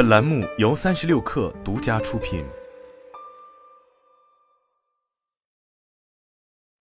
本栏目由三十六氪独家出品。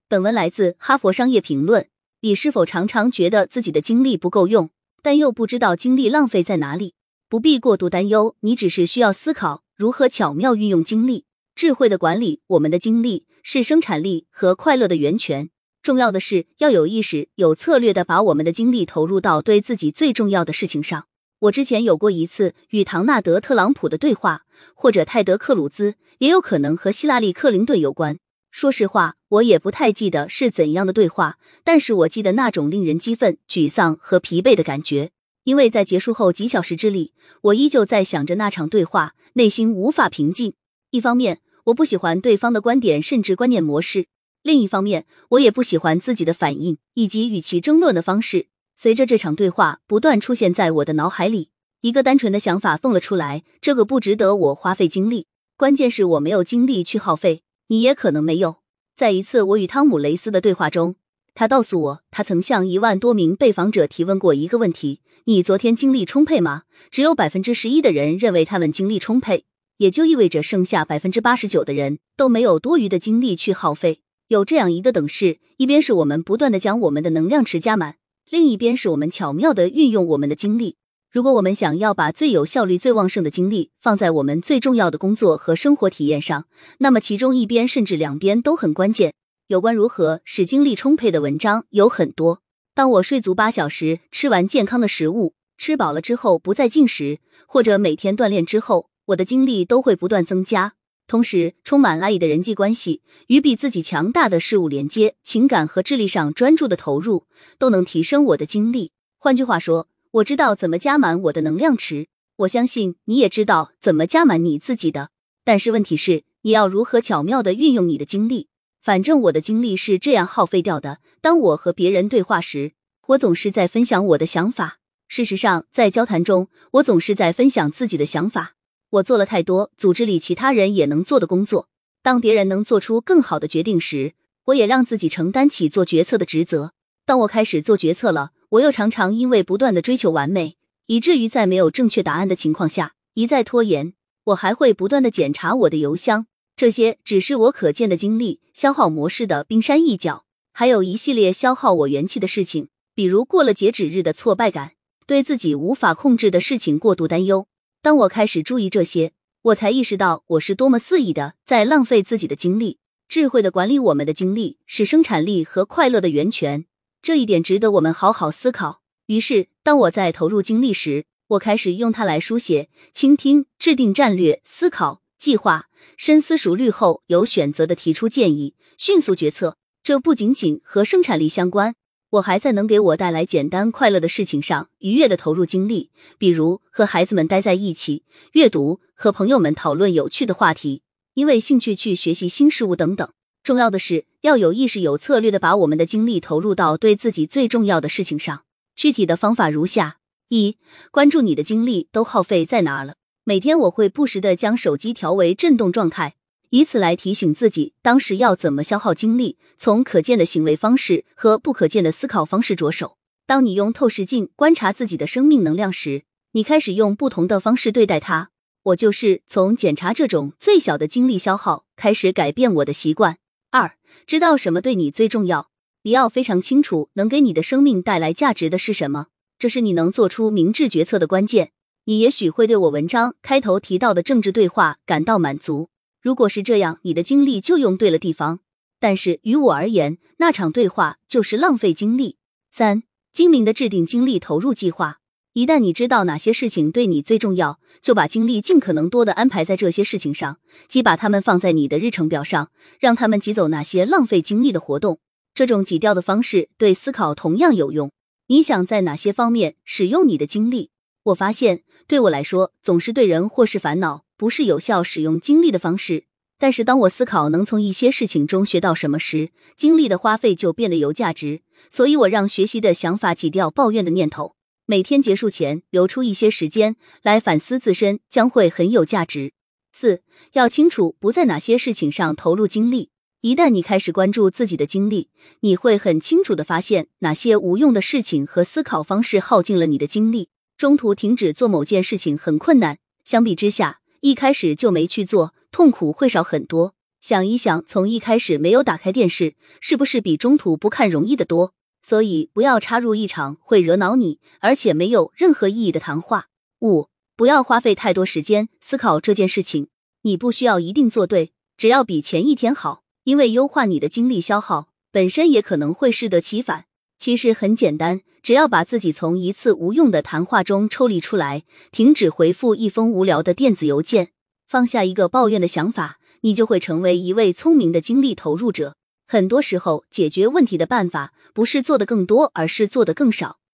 本文来自《哈佛商业评论》。你是否常常觉得自己的精力不够用，但又不知道精力浪费在哪里？不必过度担忧，你只是需要思考如何巧妙运用精力，智慧的管理我们的精力，是生产力和快乐的源泉。重要的是要有意识、有策略的把我们的精力投入到对自己最重要的事情上。我之前有过一次与唐纳德·特朗普的对话，或者泰德·克鲁兹，也有可能和希拉里·克林顿有关。说实话，我也不太记得是怎样的对话，但是我记得那种令人激愤、沮丧和疲惫的感觉，因为在结束后几小时之里，我依旧在想着那场对话，内心无法平静。一方面，我不喜欢对方的观点甚至观念模式；另一方面，我也不喜欢自己的反应以及与其争论的方式。随着这场对话不断出现在我的脑海里，一个单纯的想法蹦了出来：这个不值得我花费精力。关键是我没有精力去耗费。你也可能没有。在一次我与汤姆·雷斯的对话中，他告诉我，他曾向一万多名被访者提问过一个问题：“你昨天精力充沛吗？”只有百分之十一的人认为他们精力充沛，也就意味着剩下百分之八十九的人都没有多余的精力去耗费。有这样一个等式：一边是我们不断的将我们的能量池加满，另一边是我们巧妙的运用我们的精力。如果我们想要把最有效率、最旺盛的精力放在我们最重要的工作和生活体验上，那么其中一边甚至两边都很关键。有关如何使精力充沛的文章有很多。当我睡足八小时，吃完健康的食物，吃饱了之后不再进食，或者每天锻炼之后，我的精力都会不断增加。同时，充满爱意的人际关系与比自己强大的事物连接，情感和智力上专注的投入，都能提升我的精力。换句话说。我知道怎么加满我的能量池，我相信你也知道怎么加满你自己的。但是问题是，你要如何巧妙的运用你的精力？反正我的精力是这样耗费掉的。当我和别人对话时，我总是在分享我的想法。事实上，在交谈中，我总是在分享自己的想法。我做了太多组织里其他人也能做的工作。当别人能做出更好的决定时，我也让自己承担起做决策的职责。当我开始做决策了。我又常常因为不断的追求完美，以至于在没有正确答案的情况下一再拖延。我还会不断的检查我的邮箱，这些只是我可见的精力消耗模式的冰山一角。还有一系列消耗我元气的事情，比如过了截止日的挫败感，对自己无法控制的事情过度担忧。当我开始注意这些，我才意识到我是多么肆意的在浪费自己的精力。智慧的管理我们的精力，是生产力和快乐的源泉。这一点值得我们好好思考。于是，当我在投入精力时，我开始用它来书写、倾听、制定战略、思考、计划、深思熟虑后有选择的提出建议、迅速决策。这不仅仅和生产力相关，我还在能给我带来简单快乐的事情上愉悦的投入精力，比如和孩子们待在一起、阅读、和朋友们讨论有趣的话题、因为兴趣去学习新事物等等。重要的是要有意识、有策略的把我们的精力投入到对自己最重要的事情上。具体的方法如下：一、关注你的精力都耗费在哪了。每天我会不时的将手机调为震动状态，以此来提醒自己当时要怎么消耗精力。从可见的行为方式和不可见的思考方式着手。当你用透视镜观察自己的生命能量时，你开始用不同的方式对待它。我就是从检查这种最小的精力消耗开始改变我的习惯。二，知道什么对你最重要。你要非常清楚，能给你的生命带来价值的是什么。这是你能做出明智决策的关键。你也许会对我文章开头提到的政治对话感到满足。如果是这样，你的精力就用对了地方。但是于我而言，那场对话就是浪费精力。三，精明的制定精力投入计划。一旦你知道哪些事情对你最重要，就把精力尽可能多的安排在这些事情上，即把它们放在你的日程表上，让他们挤走那些浪费精力的活动。这种挤掉的方式对思考同样有用。你想在哪些方面使用你的精力？我发现，对我来说，总是对人或是烦恼不是有效使用精力的方式。但是，当我思考能从一些事情中学到什么时，精力的花费就变得有价值。所以我让学习的想法挤掉抱怨的念头。每天结束前留出一些时间来反思自身，将会很有价值。四要清楚不在哪些事情上投入精力。一旦你开始关注自己的精力，你会很清楚的发现哪些无用的事情和思考方式耗尽了你的精力。中途停止做某件事情很困难，相比之下，一开始就没去做，痛苦会少很多。想一想，从一开始没有打开电视，是不是比中途不看容易得多？所以不要插入一场会惹恼你，而且没有任何意义的谈话。五，不要花费太多时间思考这件事情。你不需要一定做对，只要比前一天好，因为优化你的精力消耗本身也可能会适得其反。其实很简单，只要把自己从一次无用的谈话中抽离出来，停止回复一封无聊的电子邮件，放下一个抱怨的想法，你就会成为一位聪明的精力投入者。很多时候，解决问题的办法不是做的更多，而是做的更少。